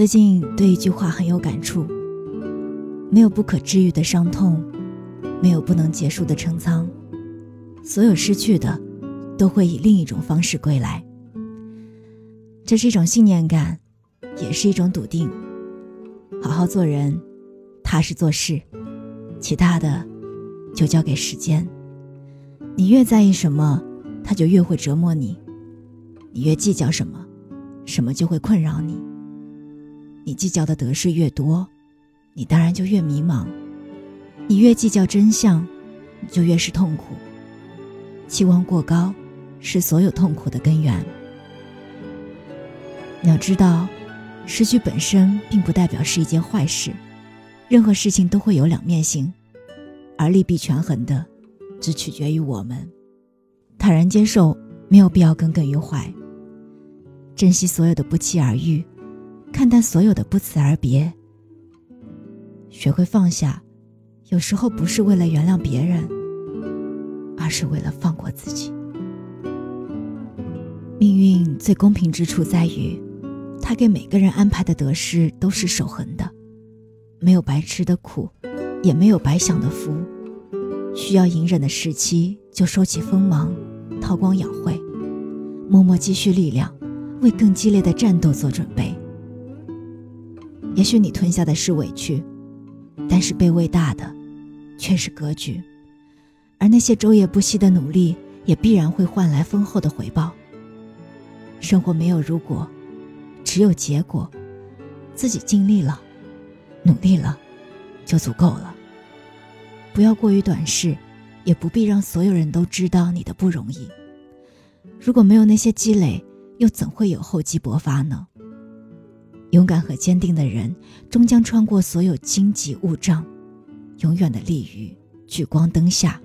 最近对一句话很有感触：没有不可治愈的伤痛，没有不能结束的成仓，所有失去的，都会以另一种方式归来。这是一种信念感，也是一种笃定。好好做人，踏实做事，其他的就交给时间。你越在意什么，它就越会折磨你；你越计较什么，什么就会困扰你。你计较的得失越多，你当然就越迷茫；你越计较真相，你就越是痛苦。期望过高，是所有痛苦的根源。你要知道，失去本身并不代表是一件坏事，任何事情都会有两面性，而利弊权衡的，只取决于我们。坦然接受，没有必要耿耿于怀。珍惜所有的不期而遇。看淡所有的不辞而别，学会放下，有时候不是为了原谅别人，而是为了放过自己。命运最公平之处在于，他给每个人安排的得失都是守恒的，没有白吃的苦，也没有白享的福。需要隐忍的时期，就收起锋芒，韬光养晦，默默积蓄力量，为更激烈的战斗做准备。也许你吞下的是委屈，但是被喂大的却是格局，而那些昼夜不息的努力，也必然会换来丰厚的回报。生活没有如果，只有结果。自己尽力了，努力了，就足够了。不要过于短视，也不必让所有人都知道你的不容易。如果没有那些积累，又怎会有厚积薄发呢？勇敢和坚定的人，终将穿过所有荆棘雾障，永远的立于聚光灯下。